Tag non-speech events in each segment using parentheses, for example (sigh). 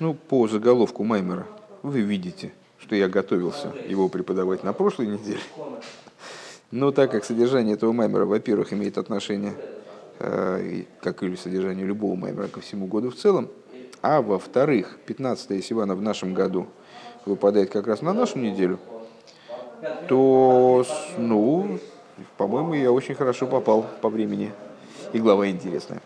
Ну, по заголовку Маймера вы видите, что я готовился его преподавать на прошлой неделе. Но так как содержание этого Маймера, во-первых, имеет отношение, э, как и содержание любого Маймера, ко всему году в целом, а во-вторых, 15 Сивана в нашем году выпадает как раз на нашу неделю, то, ну, по-моему, я очень хорошо попал по времени. И глава интересная.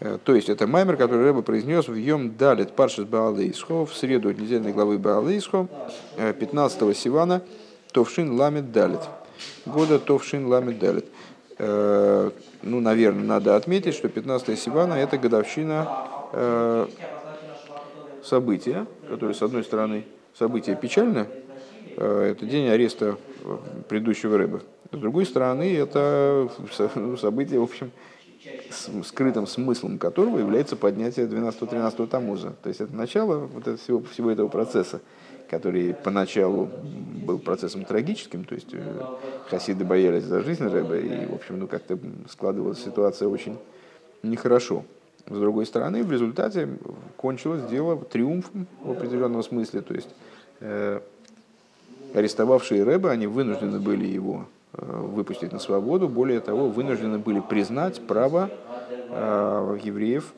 Э, то есть это маймер, который Рэба произнес в Йом Далит Паршис Баалейсхо в среду недельной главы Баалейсхо 15 э, Сивана Товшин Ламит Далит. Года Товшин Ламит Далит. Э, ну, наверное, надо отметить, что 15 Сивана это годовщина события, которое, с одной стороны, событие печальное, это день ареста предыдущего Рэба. С другой стороны, это событие, в общем, скрытым смыслом которого является поднятие 12-13 Тамуза. То есть это начало вот этого, всего, всего этого процесса, который поначалу был процессом трагическим, то есть э, хасиды боялись за жизнь Рэба, и, в общем, ну как-то складывалась ситуация очень нехорошо. С другой стороны, в результате кончилось дело триумфом в определенном смысле, то есть э, арестовавшие Рэба, они вынуждены были его выпустить на свободу. Более того, вынуждены были признать право э, евреев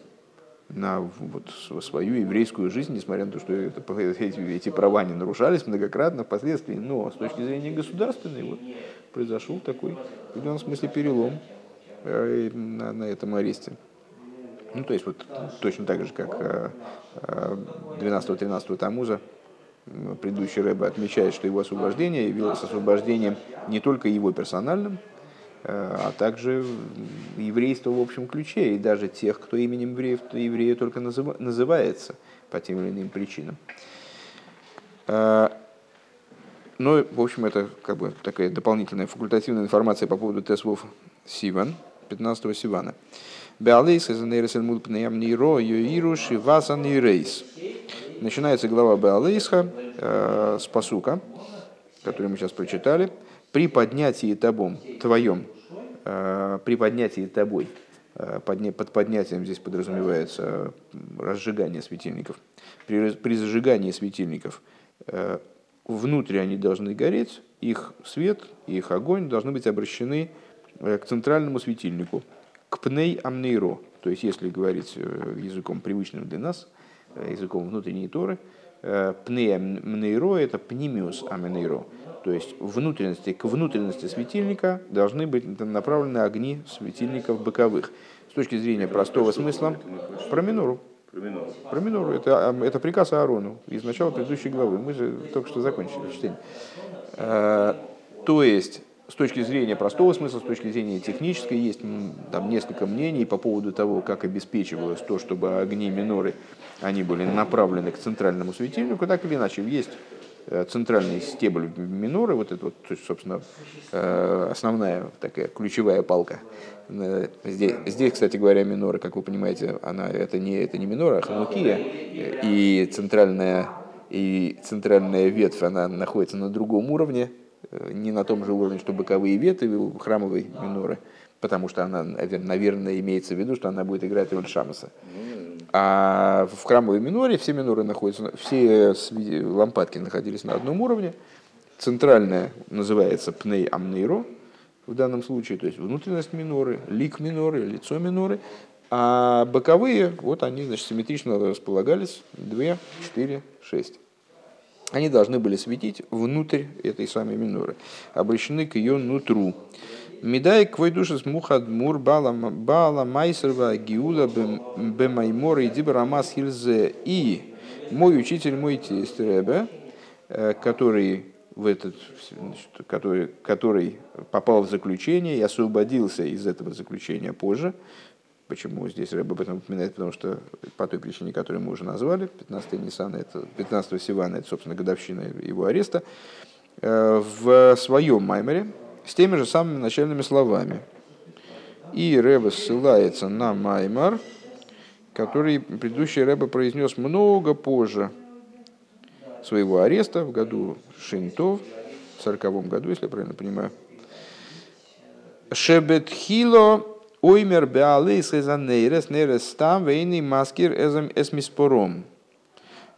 на вот, свою еврейскую жизнь, несмотря на то, что это, (laughs) эти, эти права не нарушались многократно впоследствии. Но с точки зрения государственной вот, произошел такой, в определенном смысле, перелом э, на, на этом аресте. Ну, то есть, вот точно так же, как 12-13 Тамуза, предыдущий Рэбе отмечает, что его освобождение явилось освобождением не только его персональным, э, а также еврейства в общем ключе, и даже тех, кто именем евреев, то еврея только называется по тем или иным причинам. Э, ну, в общем, это как бы такая дополнительная факультативная информация по поводу Тесвов Сиван, 15 Сивана. Беалейс из Нейрес Мулпнеям Нейро Йоиру Шивасан Нейрейс. Начинается глава Беалейсха э, с посука, который мы сейчас прочитали. При поднятии табом, твоем, э, при поднятии тобой, э, подня, под поднятием здесь подразумевается разжигание светильников. При, при зажигании светильников э, внутрь они должны гореть, их свет, их огонь должны быть обращены э, к центральному светильнику, к пней амнейро. То есть, если говорить э, языком привычным для нас – языком внутренней Торы. Э, Пнея мнейро – это пнимиус аменейро. То есть внутренности, к внутренности светильника должны быть направлены огни светильников боковых. С точки зрения простого смысла, про минору. Про минору. Это, а, это приказ Аарону из начала предыдущей главы. Мы же только что закончили чтение. Э, то есть с точки зрения простого смысла, с точки зрения технической, есть там несколько мнений по поводу того, как обеспечивалось то, чтобы огни миноры они были направлены к центральному светильнику, так или иначе. Есть э, центральный стебль миноры, вот это вот, то есть, собственно, э, основная такая ключевая палка. Э, здесь, здесь, кстати говоря, минора, как вы понимаете, она, это, не, это не минора, а ханукия, и центральная, и центральная ветвь, она находится на другом уровне, не на том же уровне, что боковые ветви храмовой миноры, потому что она, наверное, имеется в виду, что она будет играть роль шамаса. А в храмовой миноре все миноры находятся, все лампадки находились на одном уровне. Центральная называется пней амнейро в данном случае, то есть внутренность миноры, лик миноры, лицо миноры. А боковые, вот они, значит, симметрично располагались, 2, 4, 6. Они должны были светить внутрь этой самой миноры, обращены к ее нутру. Медай квой душа смухад мур бала бала майсерва гиула бемаймор и дибрамас хильзе. И мой учитель, мой тесть Ребе, э, который в этот, который, который попал в заключение и освободился из этого заключения позже. Почему здесь Рэб об этом упоминает? Потому что по той причине, которую мы уже назвали, 15 Ниссана, это 15 Сивана, это, собственно, годовщина его ареста, э, в своем маймере, с теми же самыми начальными словами. И Рэбе ссылается на Маймар, который предыдущий Рэбе произнес много позже своего ареста в году Шинтов, в сороковом году, если я правильно понимаю. Шебетхило оймер беалейс эзанейрес нейрес там вейный маскир эсмиспором.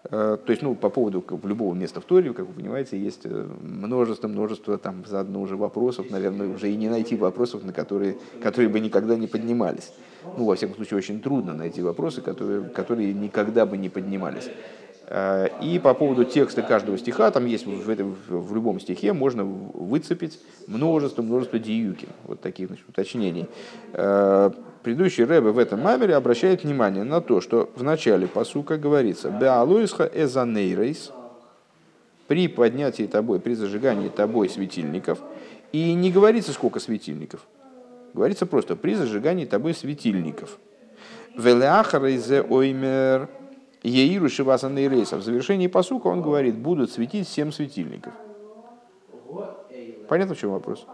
Э, то есть, ну, по поводу как, любого места в Торе, как вы понимаете, есть множество-множество там заодно уже вопросов, наверное, уже и не найти вопросов, на которые, которые бы никогда не поднимались. Ну, во всяком случае, очень трудно найти вопросы, которые, которые никогда бы не поднимались. Э, и по поводу текста каждого стиха, там есть в, этом, в любом стихе, можно выцепить множество, множество диюки, вот таких значит, уточнений. Э, предыдущий Рэбе в этом мамере обращает внимание на то, что в начале посука говорится «Беалоисха эзанейрейс» при поднятии тобой, при зажигании тобой светильников, и не говорится, сколько светильников. Говорится просто при зажигании тобой светильников. Велеахарейзе оймер – Еиру Шивасанный Рейса. В завершении посука он говорит, будут светить семь светильников. Понятно, в чем вопрос?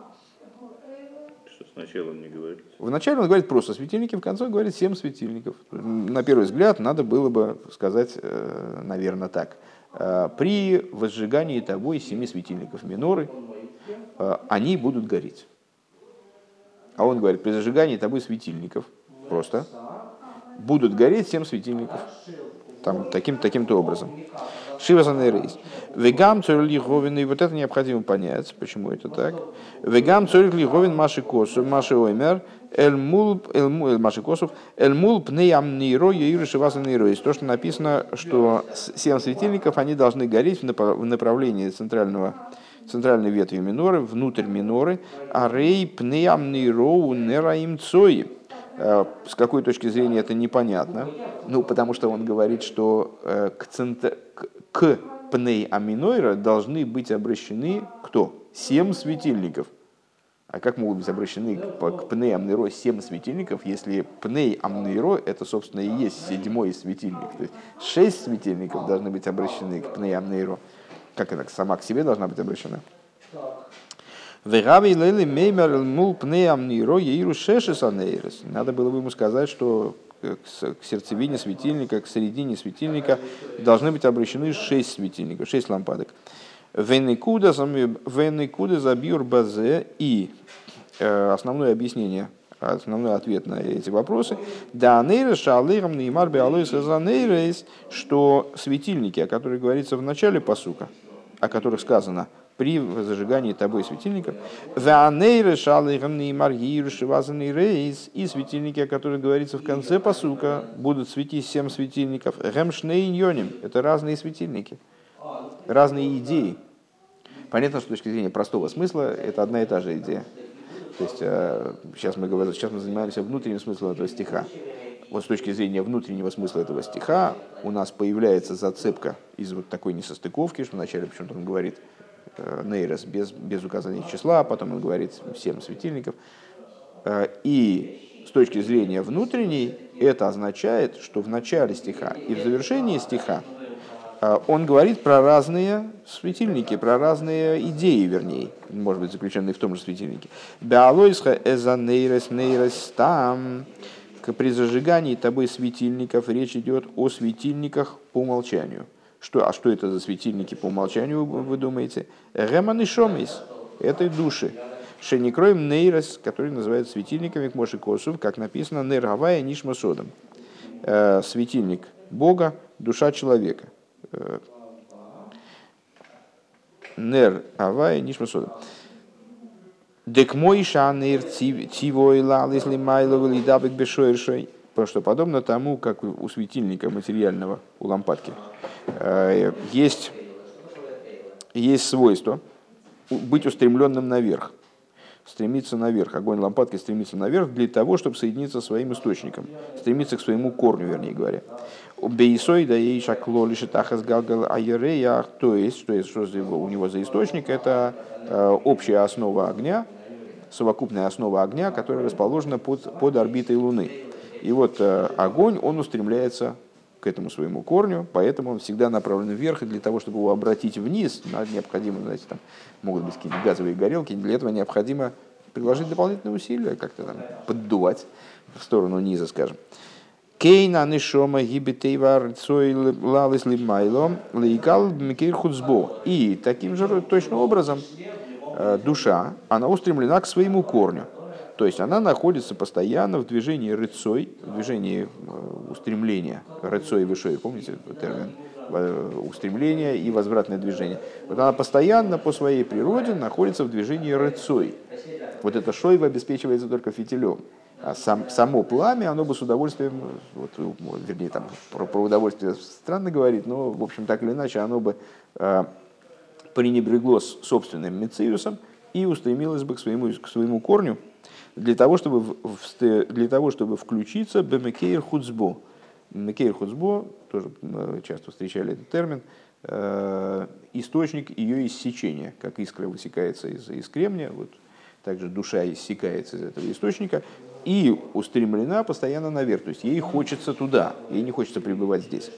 Что сначала он не говорит? Вначале он говорит просто светильники, в конце он говорит семь светильников. На первый взгляд надо было бы сказать, э, наверное, так. Э, при возжигании тобой семи светильников миноры э, они будут гореть. А он говорит, при зажигании тобой светильников просто будут гореть семь светильников там, таким, таким-то образом. Шивасан рейс. Вегам цорь лиховин, и вот это необходимо понять, почему это так. Вегам цорь лиховин маши косов, маши оймер, эль мул, эль мул, маши косов, эль мул пнеям нейро, юры шивасан. То, что написано, что семь светильников, они должны гореть в направлении центрального центральной ветви миноры, внутрь миноры, а рей пнеям нейро нераим цои Э, с какой точки зрения это непонятно. Ну, потому что он говорит, что э, к, центр... к пней аминойра должны быть обращены кто? Семь светильников. А как могут быть обращены к, к пней амнейро семь светильников, если пней амнейро это, собственно, и есть седьмой светильник? То есть шесть светильников должны быть обращены к пней амнейро. Как она сама к себе должна быть обращена? Вегави лели меймер мул пнеам ниро еиру шешесанейрес. Надо было бы ему сказать, что к сердцевине светильника, к середине светильника должны быть обращены шесть светильников, шесть лампадок. Венекуда забьюр базе и э, основное объяснение, основной ответ на эти вопросы. Да, нейрес что светильники, о которых говорится в начале посука, о которых сказано – при зажигании тобой светильников. И светильники, о которых говорится в конце посука, будут светить семь светильников. Гемшнейньоним – это разные светильники, разные идеи. Понятно, что с точки зрения простого смысла это одна и та же идея. То есть сейчас мы, говорим, сейчас мы занимаемся внутренним смыслом этого стиха. Вот с точки зрения внутреннего смысла этого стиха у нас появляется зацепка из вот такой несостыковки, что вначале почему-то он говорит – Э, нейрос без, без указания числа, потом он говорит семь светильников. Э, и с точки зрения внутренней, это означает, что в начале стиха и в завершении стиха э, он говорит про разные светильники, про разные идеи, вернее, может быть, заключенные в том же светильнике. Беалойсха эза нейрес нейрес там. При зажигании тобой светильников речь идет о светильниках по умолчанию – что, а что это за светильники по умолчанию, вы думаете? Реман и Шомис. Это души. Шеникроем Нейрос, который называют светильниками к Моши Косов, как написано, Нейргавая Нишма Содом. Э, светильник Бога, душа человека. Э, Нер Авая Нишма Содом. Дек мой шанер тивой лалис лимайлов лидабек бешойршой. Потому что подобно тому, как у светильника материального, у лампадки, э, есть, есть свойство быть устремленным наверх, стремиться наверх. Огонь лампадки стремится наверх для того, чтобы соединиться со своим источником, стремиться к своему корню, вернее говоря. Бейсой да ей шакло лишь тахас галгал айрея, то есть, что, есть, что у него за источник, это э, общая основа огня, совокупная основа огня, которая расположена под, под орбитой Луны. И вот э, огонь, он устремляется к этому своему корню, поэтому он всегда направлен вверх, и для того, чтобы его обратить вниз, необходимо, знаете, там могут быть какие-то газовые горелки, для этого необходимо приложить дополнительные усилия, как-то там поддувать в сторону низа, скажем. Кейна нишома гибетейвар цой лалис лимайло лейкал микир хуцбо. И таким же точно образом э, душа, она устремлена к своему корню. То есть она находится постоянно в движении рыцой, в движении э, устремления рыцой и вышой, помните термин? устремление и возвратное движение. Вот она постоянно по своей природе находится в движении рыцой. Вот это шойва обеспечивается только фитилем. А сам, само пламя, оно бы с удовольствием, вот, вернее, там про, про удовольствие странно говорит, но, в общем, так или иначе, оно бы э, пренебрегло собственным мециусом и устремилось бы к своему, к своему корню для того, чтобы, для того, чтобы включиться бемекейр хуцбо. Мекейр хуцбо, тоже часто встречали этот термин, э, источник ее иссечения, как искра высекается из, из кремния, вот также душа иссякается из этого источника, и устремлена постоянно наверх. То есть ей хочется туда, ей не хочется пребывать здесь.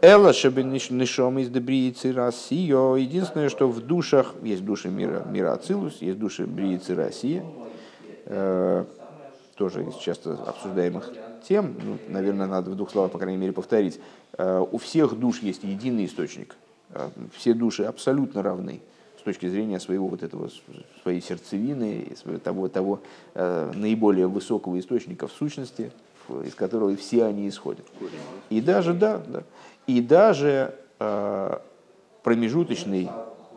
Элла шебенишом из дебриицы Россия. Единственное, что в душах, есть души мира, мира Ацилус, есть души бриицы России, э, тоже из часто обсуждаемых тем, ну, наверное, надо в двух словах, по крайней мере, повторить. Э, у всех душ есть единый источник. Э, все души абсолютно равны с точки зрения своего вот этого, своей сердцевины, того, того э, наиболее высокого источника в сущности, из которого все они исходят. И даже, да, да, и даже э, промежуточный,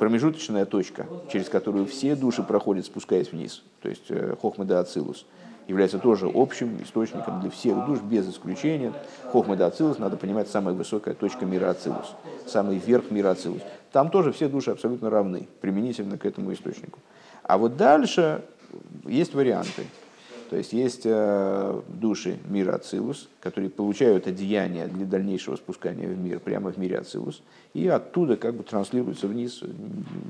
промежуточная точка, через которую все души проходят, спускаясь вниз, то есть э, Хохмада Ацилус, является тоже общим источником для всех душ, без исключения. Хохмада Ацилус, надо понимать, самая высокая точка мира Ацилус, самый верх мира Ацилус. Там тоже все души абсолютно равны, применительно к этому источнику. А вот дальше есть варианты. То есть есть э, души мира Ацилус, которые получают одеяние для дальнейшего спускания в мир, прямо в мире Ацилус, и оттуда как бы транслируются вниз,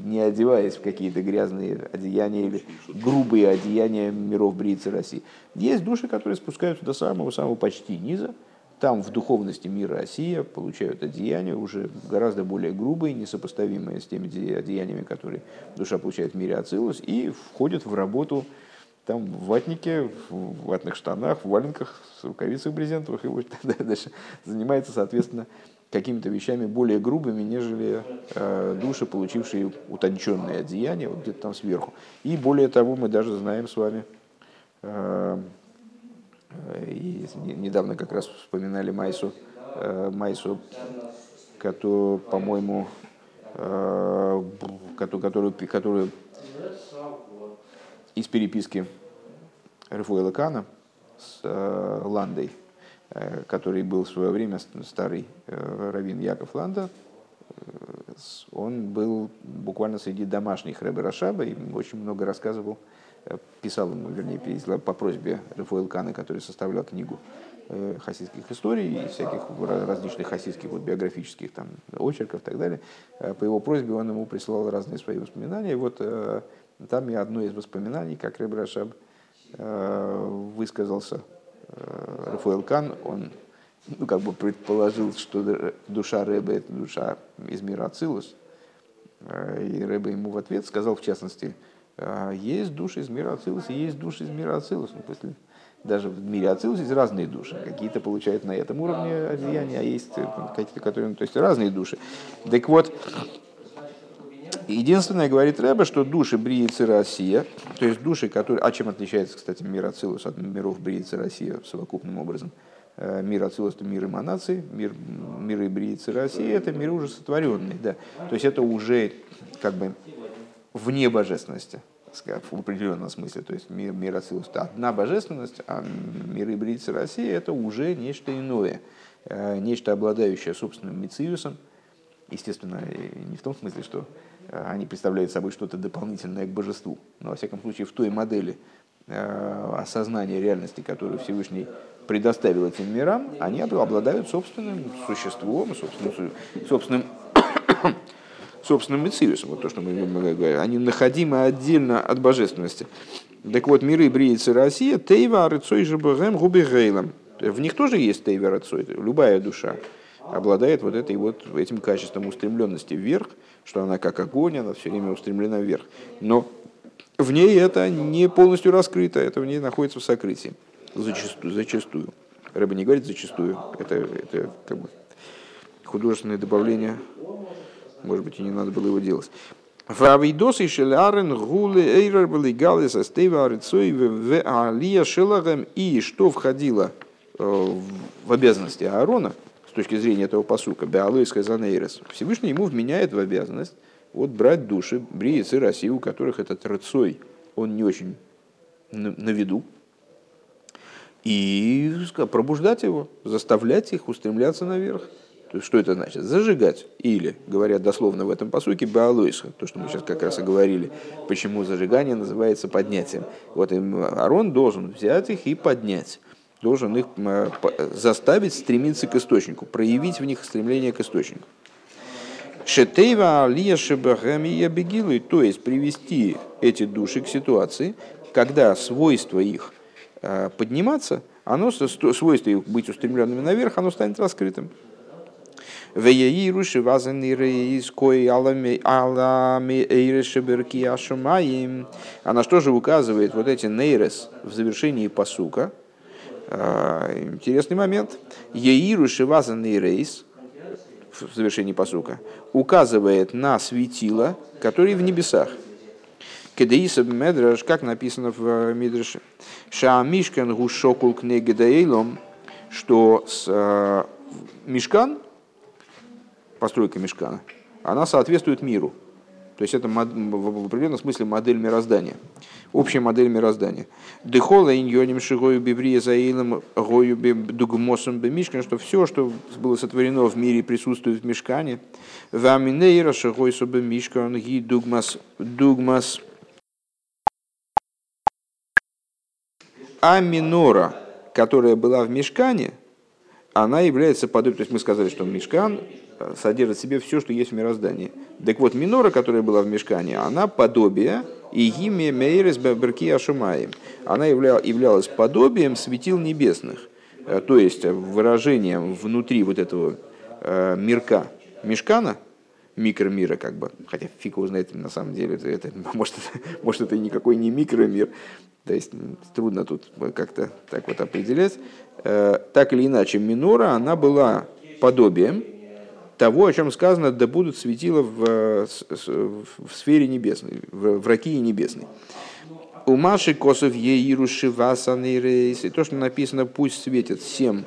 не одеваясь в какие-то грязные одеяния или грубые одеяния миров Бриицы России. Есть души, которые спускаются до самого-самого почти низа, там в духовности мира Россия получают одеяния уже гораздо более грубые, несопоставимые с теми одеяниями, которые душа получает в мире Ацилус, и входят в работу там в ватнике, в ватных штанах, в валенках, с рукавицах брезентовых, и вот (laughs) дальше занимается, соответственно, какими-то вещами более грубыми, нежели э, души, получившие утонченные одеяния, вот где-то там сверху. И более того, мы даже знаем с вами, э, и недавно как раз вспоминали Майсу, э, Майсу, которую, по-моему, э, которую, которую из переписки Рефуэла Кана с э, Ландой, э, который был в свое время старый э, раввин Яков Ланда, он был буквально среди домашних Рэбе Рашаба и очень много рассказывал, писал ему, вернее, по просьбе Рафаэл Кана, который составлял книгу хасидских историй и всяких различных хасидских вот, биографических там, очерков и так далее. По его просьбе он ему присылал разные свои воспоминания. И вот там и одно из воспоминаний, как Рэб Рашаб э, высказался, э, Рафаэл Кан, он ну, как бы предположил, что душа Рэба – это душа из мира Ацилус. Э, и Рэба ему в ответ сказал, в частности, есть души из мира Ацилус и есть души из мира Ацилус. Ну, после, даже в мире Ацилус есть разные души. Какие-то получают на этом уровне одеяния, а есть какие-то, которые... То есть разные души. Так вот, Единственное, говорит Рэбе, что души Бриицы Россия, то есть души, которые... А чем отличается, кстати, мир Ацилус от миров Бриицы Россия совокупным образом? Э, мир Ацилус – это мир эманации, мир, миры Бриицы России – это миры уже сотворенные. Да. То есть это уже как бы вне божественности в определенном смысле. То есть мир, мир Ацилус – это одна божественность, а миры Бриицы России – это уже нечто иное, э, нечто обладающее собственным мициусом. Естественно, не в том смысле, что они представляют собой что-то дополнительное к божеству. Но, во всяком случае, в той модели э, осознания реальности, которую Всевышний предоставил этим мирам, они обладают собственным существом, собственным, собственным, (coughs) собственным мециусом. Вот то, что мы говорим. Они находимы отдельно от божественности. Так вот, миры Бриицы Россия, Тейва, Арыцой, Жабагэм, Губигейлом. В них тоже есть Тейва, Арыцой, любая душа обладает вот, этой, вот этим качеством устремленности вверх, что она как огонь, она все время устремлена вверх. Но в ней это не полностью раскрыто, это в ней находится в сокрытии. Зачастую. зачастую. Рыба не говорит зачастую, это, это как бы художественное добавление, может быть, и не надо было его делать. Фавидосы шелярен гулы эйрер были галис астева арицой в алия шелагем и что входило э, в обязанности Аарона, с точки зрения этого посука, Беалойская Занейрес, Всевышний ему вменяет в обязанность вот брать души бриец и России, у которых этот рыцой, он не очень на, виду, и пробуждать его, заставлять их устремляться наверх. То есть, что это значит? Зажигать. Или, говорят дословно в этом посуке, баалойсха, то, что мы сейчас как раз и говорили, почему зажигание называется поднятием. Вот им Арон должен взять их и поднять. Должен их заставить стремиться к источнику, проявить в них стремление к источнику. Шетейва алия шебахамия бегилы, то есть привести эти души к ситуации, когда свойство их э, подниматься, оно, свойство их быть устремленными наверх, оно станет раскрытым. Веяиру шивазан рейс кой алами эйрешеберки ашумаим. А на что же указывает вот эти нейрес в завершении посука? А, интересный момент. Еиру шивазан рейс в завершении посука указывает на светило, которые в небесах. Кедеисаб Медраш, как написано в Мидраше, Шаамишкан гушокул кнегедаилом, что с, э, Мишкан, постройка мешкана, она соответствует миру. То есть это в определенном смысле модель мироздания, общая модель мироздания. Дехола иньоним шигою бибрия заилом гою дугмосом бемишкан, что все, что было сотворено в мире, присутствует в мешкане. Ваминейра шигой собе мишкан ги дугмас дугмас а минора, которая была в мешкане, она является подобием, то есть мы сказали, что мешкан содержит в себе все, что есть в мироздании. Так вот, минора, которая была в мешкане, она подобие и гиме мейрес берки ашумаем. Она являлась подобием светил небесных, э, то есть выражением внутри вот этого э, мирка, мешкана, микромира, как бы, хотя фиг его знает, на самом деле, это, это, (laughs) может, это, может, это никакой не микромир, то есть трудно тут как-то так вот определять. Э, так или иначе, минора, она была подобием, того, о чем сказано, да будут светила в, в сфере небесной, в, в ракии небесной. У Маши Косов Еируши Васаны Рейс. То, что написано, пусть светит семь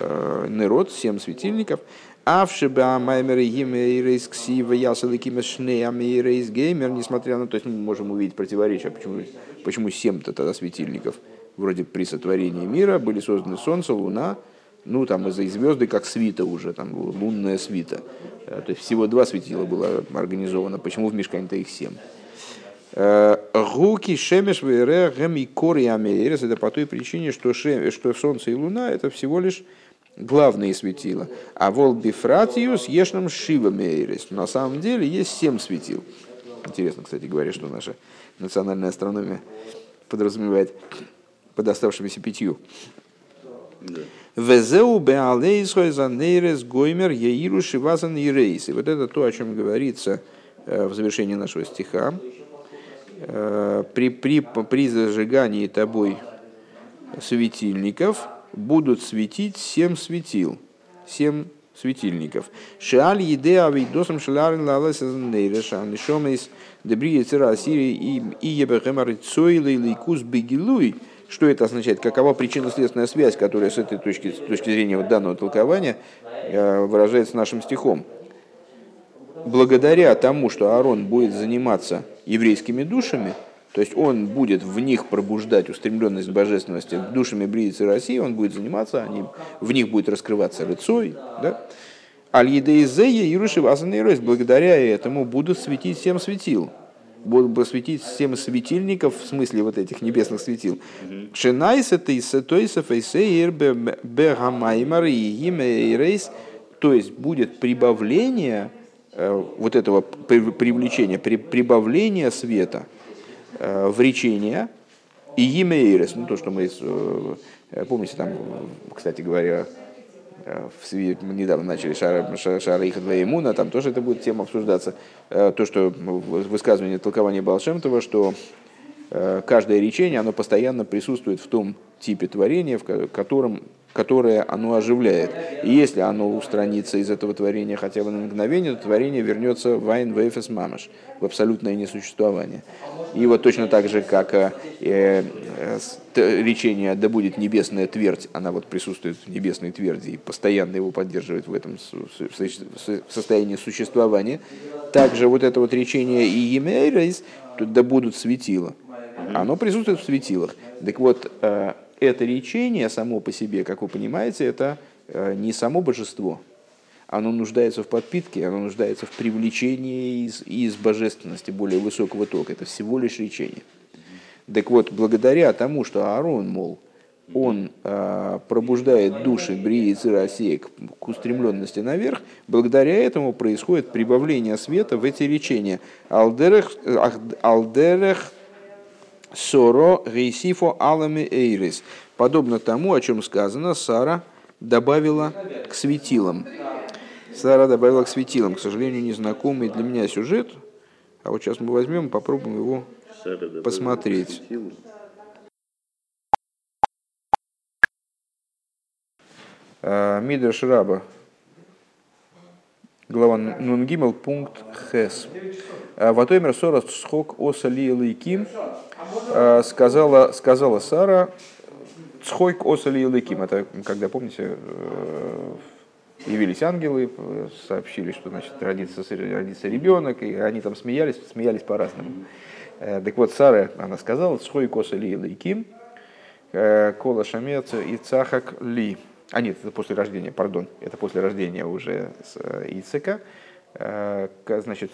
э, народ, семь светильников. Авшиба Маймер Рейс Ксива Ясаликима Шнеями Рейс Геймер. Несмотря на то, есть мы можем увидеть противоречие, почему, почему семь-то тогда светильников. Вроде при сотворении мира были созданы Солнце, Луна, ну, там из-за звезды как свита уже, там лунная свита. Э, то есть всего два светила было организовано. Почему в Мишкане-то их семь? Э, Гуки, Шемеш, Вере, Гами, Кори. Это по той причине, что, что Солнце и Луна это всего лишь главные светила. А Вол Бифратиус Ешном Шива Мейрес. На самом деле есть семь светил. Интересно, кстати говоря, что наша национальная астрономия подразумевает под оставшимися пятью. Везеу беалейсхой за нейрес гоймер яиру шивазан и рейс. И вот это то, о чем говорится э, в завершении нашего стиха. Э, при, при, при зажигании тобой светильников будут светить семь светил, семь светильников. Шааль еде авидосом шаларин лалес нейреша нишомейс дебри цира сири и ебехемар цойлы лейкус бегилуй – что это означает? Какова причинно-следственная связь, которая с этой точки, с точки зрения вот данного толкования э, выражается нашим стихом? Благодаря тому, что Аарон будет заниматься еврейскими душами, то есть он будет в них пробуждать устремленность божественности душами Бриицы России, он будет заниматься, они, в них будет раскрываться рыцой, да? Аль-Едеизея и Руши благодаря этому будут светить всем светил светить семь светильников, в смысле вот этих небесных светил. Шенайса тейса тойса фейсейр бегамаймар и рейс, то есть будет прибавление э, вот этого привлечения, прибавление света э, в речение. И имейрес, ну то, что мы, э, помните, там, кстати говоря, Э, мы недавно начали их Имуна, там тоже это будет тема обсуждаться. Э, то, что высказывание толкования Балшемтова, что э, каждое речение, оно постоянно присутствует в том типе творения, в котором которое оно оживляет. И если оно устранится из этого творения хотя бы на мгновение, то творение вернется в Айн Вейфес Мамаш, в абсолютное несуществование. И вот точно так же, как э, э, речение «да будет небесная твердь», она вот присутствует в небесной тверди и постоянно его поддерживает в этом состоянии существования, также вот это вот речение «и емейрейс», «да будут светила», оно присутствует в светилах. Так вот, э, это речение само по себе, как вы понимаете, это э, не само божество. Оно нуждается в подпитке, оно нуждается в привлечении из, из божественности более высокого тока. Это всего лишь речение. Так вот, благодаря тому, что Аарон, мол, он э, пробуждает души Брии и России к, к устремленности наверх, благодаря этому происходит прибавление света в эти речения. Алдерех, алдерех Соро Гейсифо Алами Эйрис. Подобно тому, о чем сказано, Сара добавила к светилам. Сара добавила к светилам. К сожалению, незнакомый для меня сюжет. А вот сейчас мы возьмем, попробуем его посмотреть. А, Мидрш Раба, глава Нунгимел, пункт Хес. А, Ватоймер Сорос Схок Осали Лейким Э, сказала, сказала Сара, Цхойк осали Илыким. Это когда, помните, э, явились ангелы, сообщили, что значит, родится, родится ребенок, и они там смеялись, смеялись по-разному. Э, так вот, Сара, она сказала, Цхойк осали Илыким, Кола Шамец и Цахак Ли. А нет, это после рождения, пардон, это после рождения уже с Ицека. Э, значит,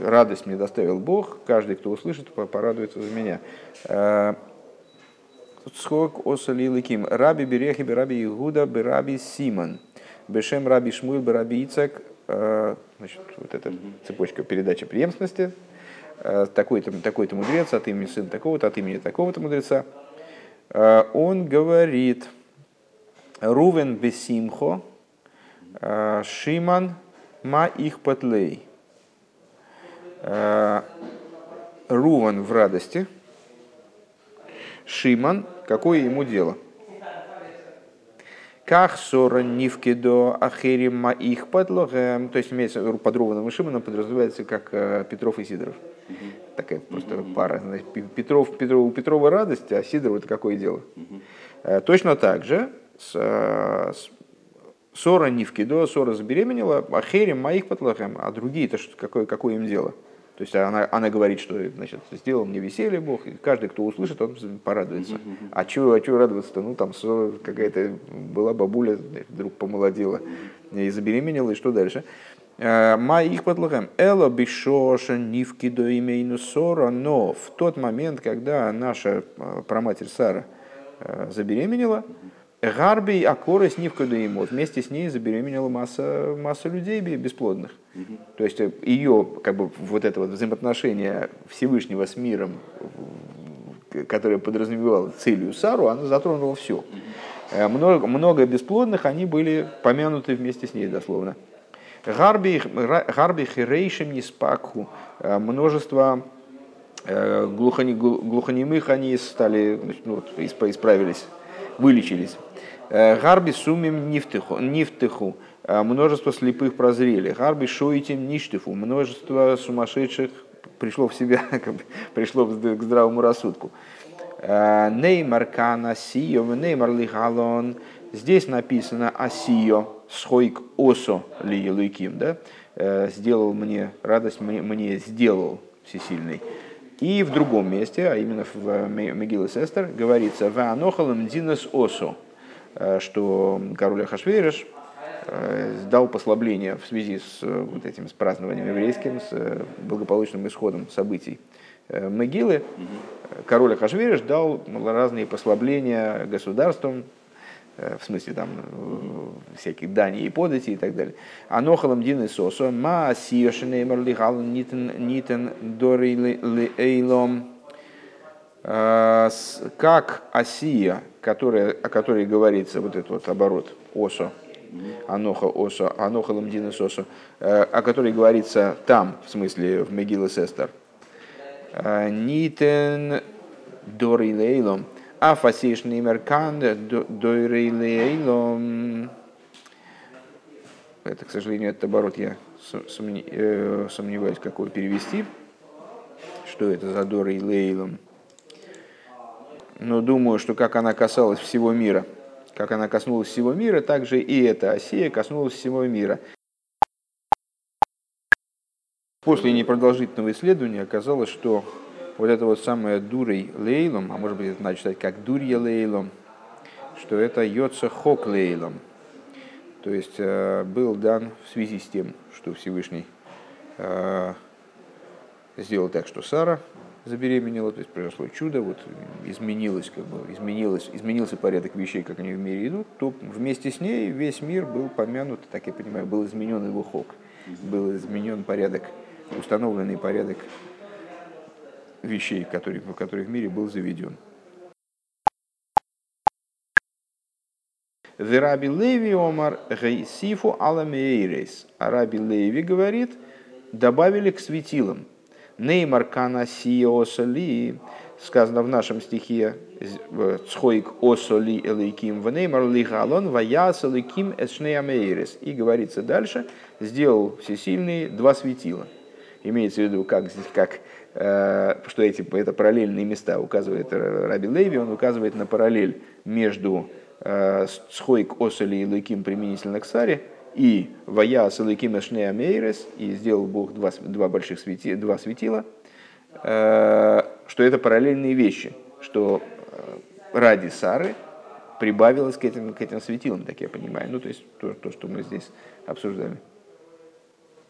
радость мне доставил Бог, каждый, кто услышит, порадуется за меня. Э, Схок осали ликим. Раби Берехи Раби Игуда Раби Симон. Бешем Раби Шмуил Раби Ицак. Э, значит, вот эта цепочка передачи преемственности. Такой-то, такой-то мудрец от имени сын такого-то, от имени такого-то мудреца. Он говорит, Рувен Бесимхо, Шиман Ма их потлей. Э, Руван в радости. Шиман, какое ему дело? Как сора нивкидо ахерима их подлогем. То есть имеется под Руваном и Шиманом подразумевается как э, Петров и Сидоров. Такая просто пара. Значит, Петров, Петров, у Петрова радость, а Сидоров это какое дело? Э, точно так же с, с Сора не в кидо, Сора забеременела, а Херем моих потлахем, а другие-то какое, какое им дело? То есть она, она говорит, что значит, сделал мне веселье Бог, и каждый, кто услышит, он порадуется. А чего а чего радоваться-то? Ну, там какая-то была бабуля, вдруг помолодела и забеременела, и что дальше? «Э, Моих подлогам. Эло бишоша нивки до имейну сора, но в тот момент, когда наша э, праматерь Сара э, забеременела, Гарби Акора с ему вместе с ней забеременела масса, масса людей бесплодных. Угу. То есть э, ее как бы вот это вот взаимоотношение Всевышнего с миром, которое подразумевало целью Сару, она затронула все. Угу. Много, много бесплодных, они были помянуты вместе с ней дословно. Гарби, гарби хирейшим неспакху. Э, множество глухонемых они стали, ну, исправились, вылечились. Э, Гарби сумим нифтеху. Э, множество слепых прозрели. Гарби шоитим ништифу. Множество сумасшедших пришло в себя, (laughs) пришло к здравому рассудку. Э, Неймар кана сио, неймар лихалон. Здесь написано асио, схойк осо ли луиким, да? Сделал мне радость, мне, мне сделал всесильный. И в другом месте, а именно в Мегиле Сестер, говорится «Ваанохалам динес осо», что король Ахашвериш э, дал послабление в связи с э, вот этим с празднованием еврейским, с благополучным исходом событий Могилы. Король Ахашвериш дал разные послабления государствам, в смысле там всяких дани и подати и так далее. Анохалам дин сосо, ма сиошинеймар лихал нитен нитен дори эйлом, как Осия, которая, о которой говорится вот этот вот оборот осо, аноха осо, аноха ламдина сосо, э, о которой говорится там, в смысле в Мегиле Сестер. Э, Нитен дори лейлом, А фасишный меркан дойрейлейлом. Это, к сожалению, этот оборот я э, сомневаюсь, как его перевести. Что это за дойрейлейлом? Но думаю, что как она касалась всего мира, как она коснулась всего мира, так же и эта осия коснулась всего мира. После непродолжительного исследования оказалось, что вот это вот самое дурой лейлом, а может быть это надо читать как дурья лейлом, что это йоца хок лейлом. То есть э, был дан в связи с тем, что Всевышний э, сделал так, что Сара забеременела, то есть произошло чудо, вот изменилось, как бы, изменилось, изменился порядок вещей, как они в мире идут, то вместе с ней весь мир был помянут, так я понимаю, был изменен его хок, был изменен порядок установленный порядок вещей, который, который в мире был заведен. Вераби Леви Омар Гейсифу Аламейрейс. Араби Леви говорит, добавили к светилам. Неймар Кана Сиосали, сказано в нашем стихе, Цхойк Осоли Элейким, в Неймар Лигалон, Ваяс Элейким Эшнеамейрес. И говорится дальше, сделал всесильные два светила. Имеется в виду, как, как, э, что эти, это параллельные места указывает Раби Леви, он указывает на параллель между э, Схойк Осали и Лыким применительно к Саре и Вая Салыким Эшнея Мейрес, и сделал Бог два, два больших свети, два светила, э, что это параллельные вещи, что ради Сары прибавилось к этим, к этим светилам, так я понимаю. Ну, то есть то, то что мы здесь обсуждали.